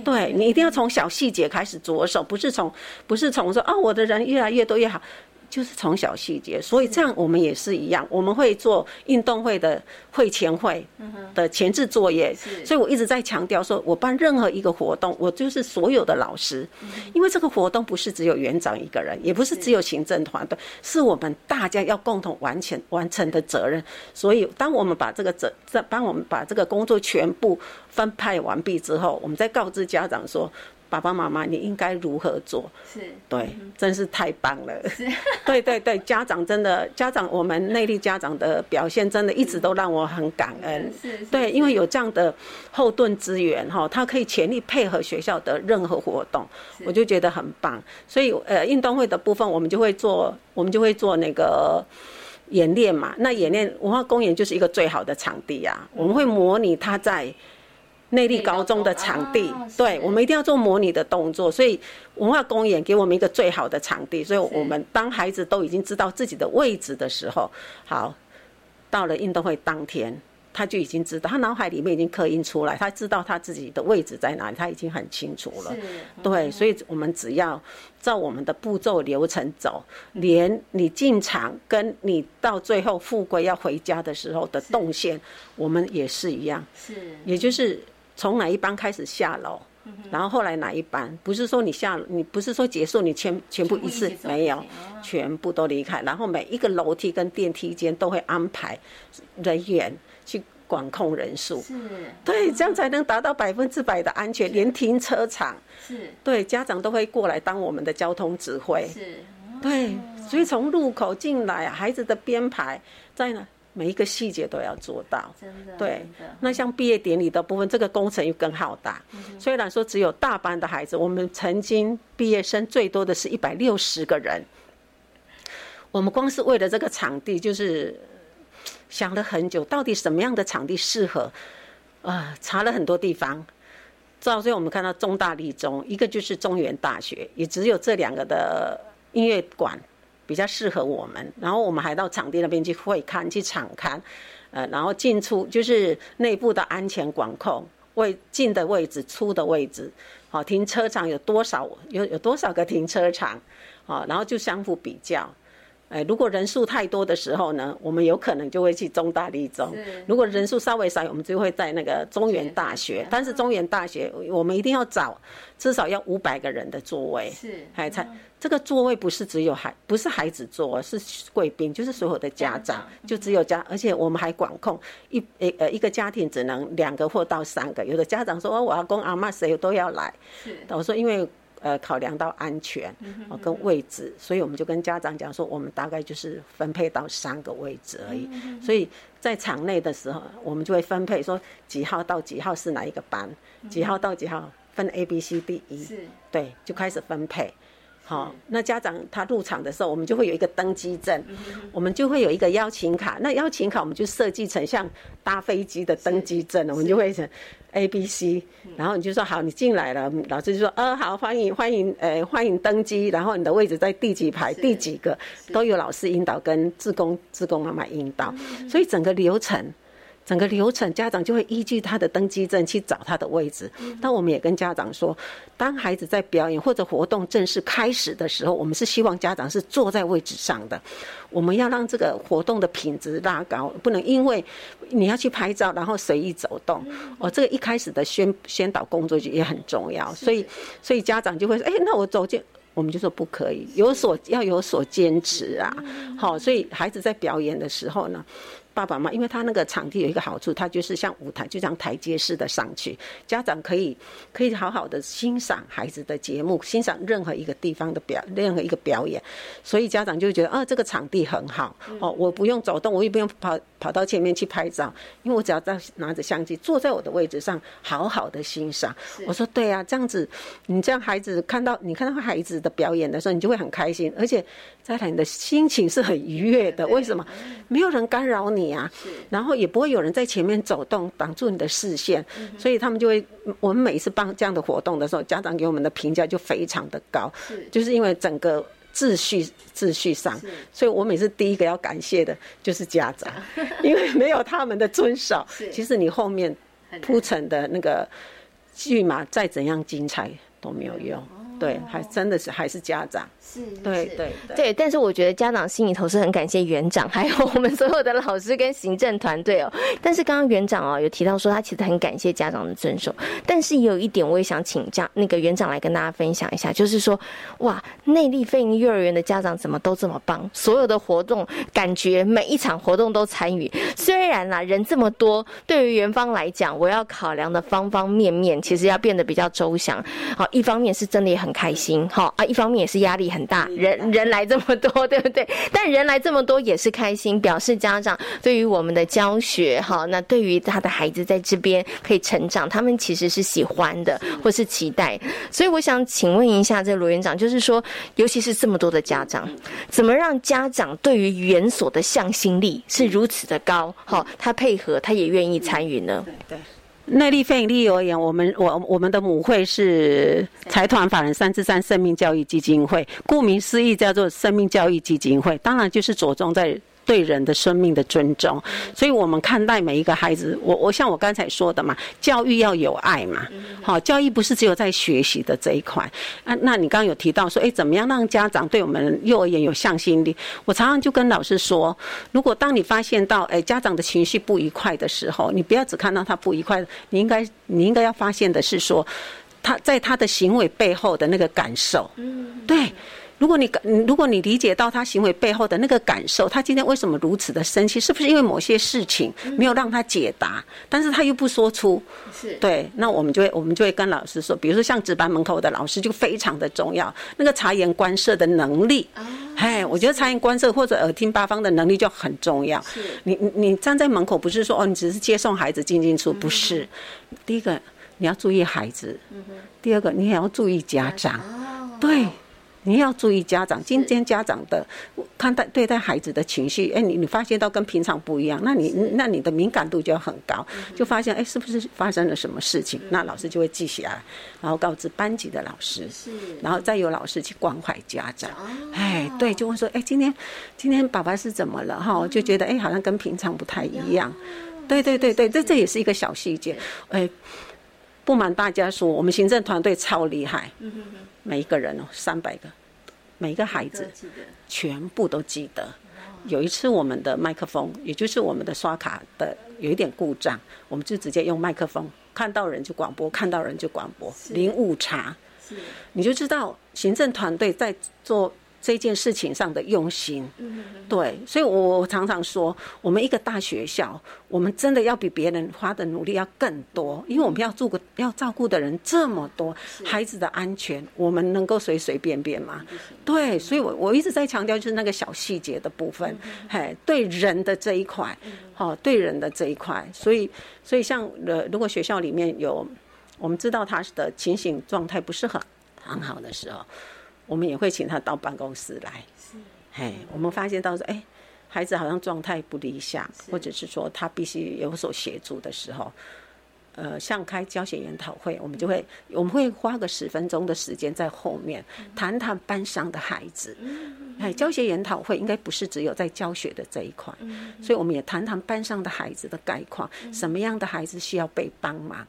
对，你一定要从小细节开始着手，不是从不是从说啊，我的人越来越多越好。就是从小细节，所以这样我们也是一样，我们会做运动会的会前会的前置作业。所以我一直在强调说，我办任何一个活动，我就是所有的老师，因为这个活动不是只有园长一个人，也不是只有行政团队，是我们大家要共同完成完成的责任。所以，当我们把这个责在帮我们把这个工作全部分派完毕之后，我们再告知家长说。爸爸妈妈，你应该如何做？是对，真是太棒了。是，对对对，家长真的，家长我们内力家长的表现，真的一直都让我很感恩。是，对，因为有这样的后盾资源哈，他可以全力配合学校的任何活动，我就觉得很棒。所以呃，运动会的部分，我们就会做，我们就会做那个演练嘛。那演练文化公园就是一个最好的场地呀，我们会模拟他在。内力高中的场地，对我们一定要做模拟的动作，所以文化公园给我们一个最好的场地。所以，我们当孩子都已经知道自己的位置的时候，好，到了运动会当天，他就已经知道，他脑海里面已经刻印出来，他知道他自己的位置在哪里，他已经很清楚了。对，所以我们只要照我们的步骤流程走，连你进场跟你到最后复归要回家的时候的动线，我们也是一样。是，也就是。从哪一班开始下楼，然后后来哪一班？不是说你下，你不是说结束，你全全部一次没有，全部都离开。然后每一个楼梯跟电梯间都会安排人员去管控人数，是，对，这样才能达到百分之百的安全。连停车场，是，对，家长都会过来当我们的交通指挥，是，对，所以从入口进来，孩子的编排在哪？每一个细节都要做到，真的。对，那像毕业典礼的部分，这个工程又更浩大。虽然说只有大班的孩子，我们曾经毕业生最多的是一百六十个人。我们光是为了这个场地，就是想了很久，到底什么样的场地适合？啊，查了很多地方，到最后我们看到中大、立中，一个就是中原大学，也只有这两个的音乐馆。比较适合我们，然后我们还到场地那边去会看、去场看，呃，然后进出就是内部的安全管控，位进的位置、出的位置，好，停车场有多少？有有多少个停车场？好，然后就相互比较。哎，如果人数太多的时候呢，我们有可能就会去中大立中；如果人数稍微少，我们就会在那个中原大学。但是中原大学，我们一定要找至少要五百个人的座位，是，还才这个座位不是只有孩，不是孩子坐，是贵宾，就是所有的家长，就只有家，而且我们还管控一呃呃一个家庭只能两个或到三个。有的家长说，哦，我阿公阿妈谁都要来，是，我说因为。呃，考量到安全哦跟位置，所以我们就跟家长讲说，我们大概就是分配到三个位置而已。所以在场内的时候，我们就会分配说几号到几号是哪一个班，几号到几号分 A、B、C、D、E，对，就开始分配。好，那家长他入场的时候，我们就会有一个登机证，我们就会有一个邀请卡。那邀请卡我们就设计成像搭飞机的登机证，我们就会成 A、B、C，然后你就说好，你进来了，老师就说，呃，好，欢迎欢迎，呃，欢迎登机，然后你的位置在第几排、第几个，都有老师引导跟志工志工妈妈引导，所以整个流程。整个流程，家长就会依据他的登记证去找他的位置。但我们也跟家长说，当孩子在表演或者活动正式开始的时候，我们是希望家长是坐在位置上的。我们要让这个活动的品质拉高，不能因为你要去拍照，然后随意走动。哦，这个一开始的宣宣导工作就也很重要。所以，所以家长就会说：“哎，那我走进。”我们就说不可以，有所要有所坚持啊。好，所以孩子在表演的时候呢。爸爸妈妈，因为他那个场地有一个好处，它就是像舞台，就像台阶式的上去，家长可以可以好好的欣赏孩子的节目，欣赏任何一个地方的表，任何一个表演，所以家长就觉得啊，这个场地很好哦，我不用走动，我也不用跑跑到前面去拍照，因为我只要在拿着相机，坐在我的位置上，好好的欣赏。我说对啊，这样子，你这样孩子看到你看到孩子的表演的时候，你就会很开心，而且再来你的心情是很愉悦的。为什么？没有人干扰你。啊，然后也不会有人在前面走动挡住你的视线，所以他们就会，我们每一次办这样的活动的时候，家长给我们的评价就非常的高，就是因为整个秩序秩序上，所以我每次第一个要感谢的就是家长，因为没有他们的遵守，其实你后面铺陈的那个剧码再怎样精彩都没有用。对，还真的是还是家长。是，对对对。但是我觉得家长心里头是很感谢园长，还有我们所有的老师跟行政团队哦。但是刚刚园长哦有提到说，他其实很感谢家长的遵守。但是也有一点，我也想请教那个园长来跟大家分享一下，就是说，哇，内力飞营幼儿园的家长怎么都这么棒？所有的活动，感觉每一场活动都参与。虽然啦，人这么多，对于园方来讲，我要考量的方方面面，其实要变得比较周详。好，一方面是真的也很开心，好啊，一方面也是压力很大。人人来这么多，对不对？但人来这么多也是开心，表示家长对于我们的教学，哈，那对于他的孩子在这边可以成长，他们其实是喜欢的，或是期待。所以我想请问一下，这罗园长，就是说，尤其是这么多的家长，怎么让家长对于园所的向心力是如此的高？好，他配合，他也愿意参与呢？对。内力非盈利幼儿园，我们我我们的母会是财团法人三之三生命教育基金会，顾名思义叫做生命教育基金会，当然就是着重在。对人的生命的尊重，所以我们看待每一个孩子，我我像我刚才说的嘛，教育要有爱嘛，好，教育不是只有在学习的这一块。啊，那你刚刚有提到说，哎，怎么样让家长对我们幼儿园有向心力？我常常就跟老师说，如果当你发现到，哎，家长的情绪不愉快的时候，你不要只看到他不愉快，你应该你应该要发现的是说，他在他的行为背后的那个感受，嗯，对。如果你感如果你理解到他行为背后的那个感受，他今天为什么如此的生气？是不是因为某些事情没有让他解答？但是他又不说出，是对，那我们就会我们就会跟老师说，比如说像值班门口的老师就非常的重要，那个察言观色的能力，哎，我觉得察言观色或者耳听八方的能力就很重要。你你你站在门口不是说哦，你只是接送孩子进进出，不是。第一个你要注意孩子，第二个你也要注意家长，对。你要注意家长，今天家长的看待对待孩子的情绪，哎，你你发现到跟平常不一样，那你那你的敏感度就要很高，就发现哎，是不是发生了什么事情？那老师就会记下来，然后告知班级的老师，然后再由老师去关怀家长。哎，对，就会说哎，今天今天爸爸是怎么了？哈，就觉得哎，好像跟平常不太一样。对对对对，这这也是一个小细节。哎，不瞒大家说，我们行政团队超厉害，每一个人哦，三百个。每个孩子全部都记得。有一次，我们的麦克风，也就是我们的刷卡的有一点故障，我们就直接用麦克风，看到人就广播，看到人就广播，零误差。你就知道行政团队在做。这件事情上的用心，对，所以我我常常说，我们一个大学校，我们真的要比别人花的努力要更多，因为我们要做个要照顾的人这么多，孩子的安全，我们能够随随便便吗？对，所以我我一直在强调，就是那个小细节的部分，嘿，对人的这一块，好，对人的这一块，所以所以像呃，如果学校里面有我们知道他的情形状态不是很很好的时候。我们也会请他到办公室来，嘿，我们发现到说，哎，孩子好像状态不理想，或者是说他必须有所协助的时候，呃，像开教学研讨会，我们就会我们会花个十分钟的时间在后面谈谈班上的孩子，哎，教学研讨会应该不是只有在教学的这一块，所以我们也谈谈班上的孩子的概况，什么样的孩子需要被帮忙，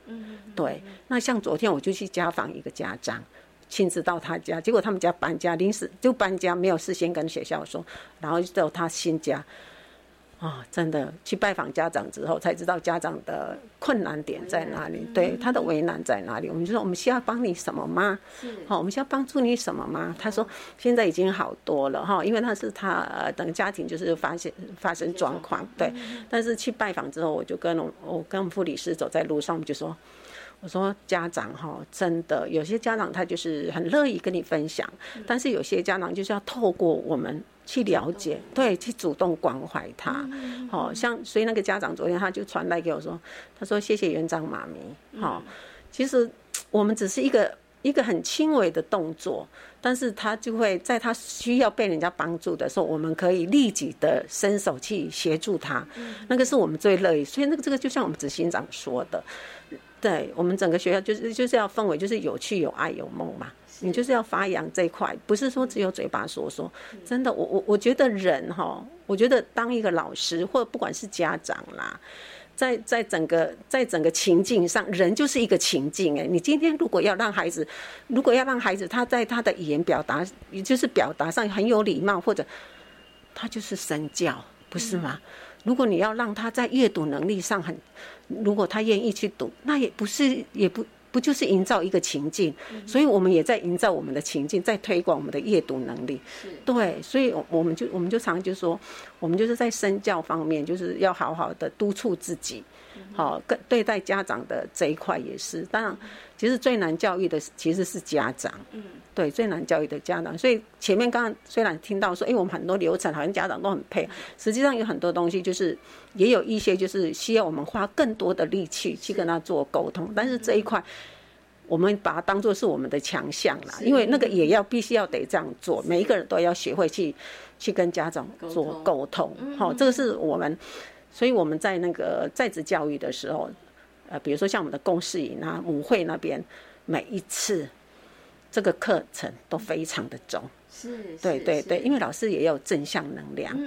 对，那像昨天我就去家访一个家长。亲自到他家，结果他们家搬家，临时就搬家，没有事先跟学校说，然后到他新家，啊，真的去拜访家长之后，才知道家长的困难点在哪里，对他的为难在哪里。我们就说，我们需要帮你什么吗？好，我们需要帮助你什么吗？他说，现在已经好多了哈，因为那是他等家庭就是发现发生状况，对。但是去拜访之后，我就跟我我跟副理师走在路上，我们就说。我说家长哈，真的有些家长他就是很乐意跟你分享，但是有些家长就是要透过我们去了解，对，去主动关怀他。好像所以那个家长昨天他就传来给我说，他说谢谢园长妈咪。好，其实我们只是一个一个很轻微的动作，但是他就会在他需要被人家帮助的时候，我们可以立即的伸手去协助他。那个是我们最乐意，所以那个这个就像我们执行长说的。对我们整个学校就是就是要氛围，就是有趣、有爱、有梦嘛。你就是要发扬这一块，不是说只有嘴巴说说。真的，我我我觉得人哈，我觉得当一个老师或者不管是家长啦，在在整个在整个情境上，人就是一个情境。哎，你今天如果要让孩子，如果要让孩子他在他的语言表达，也就是表达上很有礼貌，或者他就是身教，不是吗？如果你要让他在阅读能力上很，如果他愿意去读，那也不是也不。不就是营造一个情境，所以我们也在营造我们的情境，在推广我们的阅读能力。对，所以我们就我们就常就说，我们就是在身教方面，就是要好好的督促自己。好，跟对待家长的这一块也是。当然，其实最难教育的其实是家长。嗯，对，最难教育的家长。所以前面刚刚虽然听到说，哎，我们很多流程好像家长都很配，实际上有很多东西就是也有一些就是需要我们花更多的力气去跟他做沟通。但是这一块，我们把它当做是我们的强项啦，因为那个也要必须要得这样做，每一个人都要学会去去跟家长做沟通。好，这个是我们。所以我们在那个在职教育的时候，呃，比如说像我们的公事营啊、母会那边，每一次这个课程都非常的重。是，对对对，因为老师也有正向能量，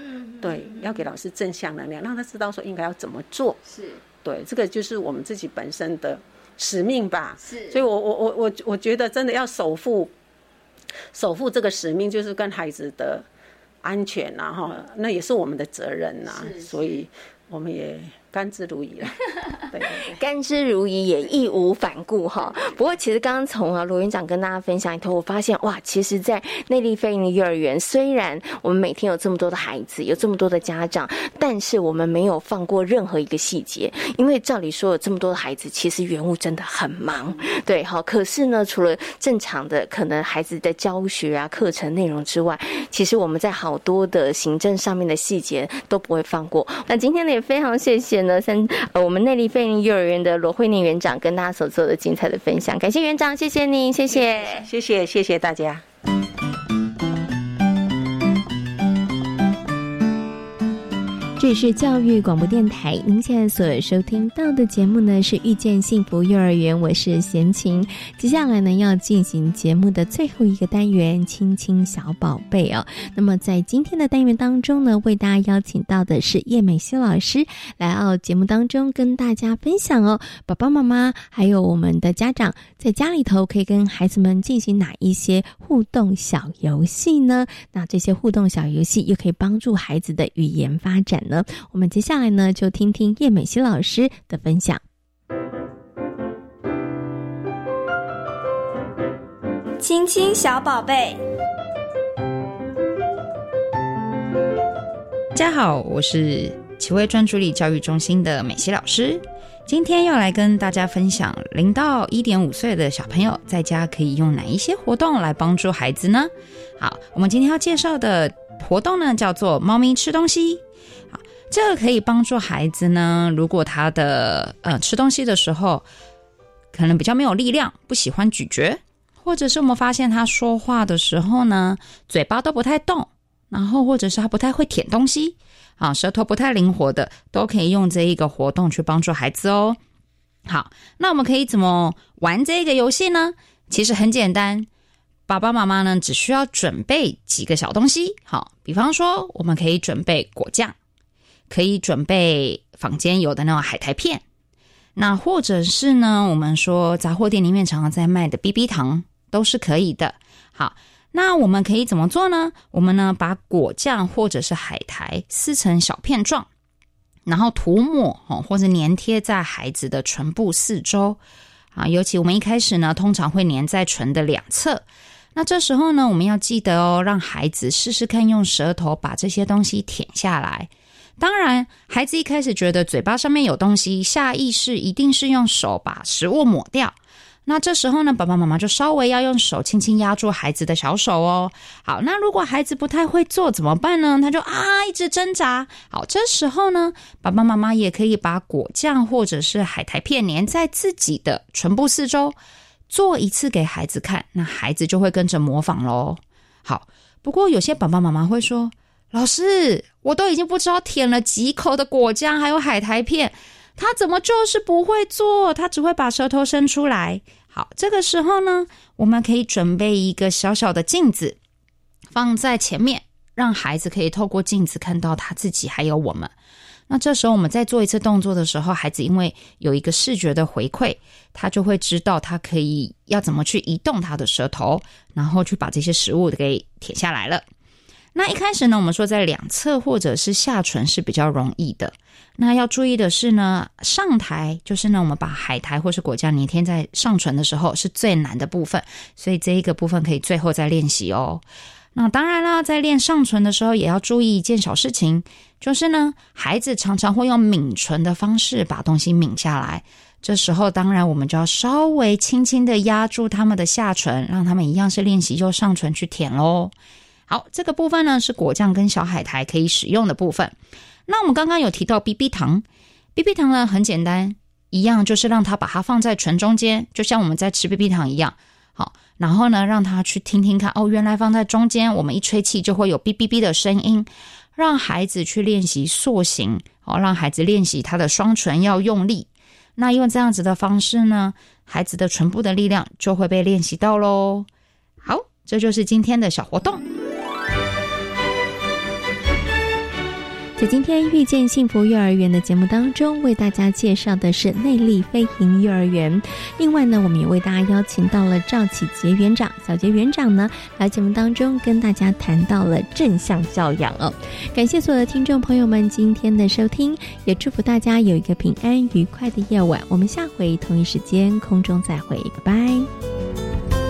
对，要给老师正向能量，让他知道说应该要怎么做。是，对，这个就是我们自己本身的使命吧。是，所以我我我我我觉得真的要守护守护这个使命，就是跟孩子的。安全呐，哈，那也是我们的责任呐，所以我们也。甘之如饴了，对，甘之如饴也义无反顾哈。不过其实刚刚从啊罗院长跟大家分享里头，我发现哇，其实，在内地飞营幼儿园，虽然我们每天有这么多的孩子，有这么多的家长，但是我们没有放过任何一个细节，因为照理说有这么多的孩子，其实园务真的很忙，对，好。可是呢，除了正常的可能孩子的教学啊、课程内容之外，其实我们在好多的行政上面的细节都不会放过。那今天呢，也非常谢谢。呢，三呃，我们内力飞林幼儿园的罗慧宁园长跟大家所做的精彩的分享，感谢园长，谢谢您，谢谢，谢谢，谢谢大家。这里是教育广播电台，您现在所收听到的节目呢是遇见幸福幼儿园，我是贤琴。接下来呢要进行节目的最后一个单元，亲亲小宝贝哦。那么在今天的单元当中呢，为大家邀请到的是叶美熙老师来到节目当中跟大家分享哦。爸爸妈妈还有我们的家长在家里头可以跟孩子们进行哪一些互动小游戏呢？那这些互动小游戏又可以帮助孩子的语言发展。我们接下来呢，就听听叶美熙老师的分享。亲亲小宝贝，大家好，我是奇威专注力教育中心的美熙老师，今天要来跟大家分享零到一点五岁的小朋友在家可以用哪一些活动来帮助孩子呢？好，我们今天要介绍的活动呢，叫做猫咪吃东西。这个可以帮助孩子呢。如果他的呃吃东西的时候，可能比较没有力量，不喜欢咀嚼，或者是我们发现他说话的时候呢，嘴巴都不太动，然后或者是他不太会舔东西，啊，舌头不太灵活的，都可以用这一个活动去帮助孩子哦。好，那我们可以怎么玩这个游戏呢？其实很简单，爸爸妈妈呢只需要准备几个小东西。好，比方说我们可以准备果酱。可以准备坊间有的那种海苔片，那或者是呢，我们说杂货店里面常常在卖的 BB 糖都是可以的。好，那我们可以怎么做呢？我们呢把果酱或者是海苔撕成小片状，然后涂抹哦或者粘贴在孩子的唇部四周啊，尤其我们一开始呢通常会粘在唇的两侧。那这时候呢，我们要记得哦，让孩子试试看用舌头把这些东西舔下来。当然，孩子一开始觉得嘴巴上面有东西，下意识一定是用手把食物抹掉。那这时候呢，爸爸妈妈就稍微要用手轻轻压住孩子的小手哦。好，那如果孩子不太会做怎么办呢？他就啊一直挣扎。好，这时候呢，爸爸妈妈也可以把果酱或者是海苔片粘在自己的唇部四周，做一次给孩子看，那孩子就会跟着模仿喽。好，不过有些爸爸妈妈会说。老师，我都已经不知道舔了几口的果酱，还有海苔片，他怎么就是不会做？他只会把舌头伸出来。好，这个时候呢，我们可以准备一个小小的镜子，放在前面，让孩子可以透过镜子看到他自己还有我们。那这时候我们在做一次动作的时候，孩子因为有一个视觉的回馈，他就会知道他可以要怎么去移动他的舌头，然后去把这些食物给舔下来了。那一开始呢，我们说在两侧或者是下唇是比较容易的。那要注意的是呢，上台就是呢，我们把海苔或是果酱粘贴在上唇的时候是最难的部分，所以这一个部分可以最后再练习哦。那当然啦，在练上唇的时候，也要注意一件小事情，就是呢，孩子常常会用抿唇的方式把东西抿下来。这时候，当然我们就要稍微轻轻的压住他们的下唇，让他们一样是练习用上唇去舔喽。好，这个部分呢是果酱跟小海苔可以使用的部分。那我们刚刚有提到 BB 糖，BB 糖呢很简单，一样就是让他把它放在唇中间，就像我们在吃 BB 糖一样。好。然后呢，让他去听听看哦，原来放在中间，我们一吹气就会有哔哔哔的声音，让孩子去练习塑形，哦，让孩子练习他的双唇要用力。那用这样子的方式呢，孩子的唇部的力量就会被练习到喽。好，这就是今天的小活动。在今天遇见幸福幼儿园的节目当中，为大家介绍的是内力飞行幼儿园。另外呢，我们也为大家邀请到了赵启杰园长、小杰园长呢，来节目当中跟大家谈到了正向教养哦。感谢所有的听众朋友们今天的收听，也祝福大家有一个平安愉快的夜晚。我们下回同一时间空中再会，拜拜。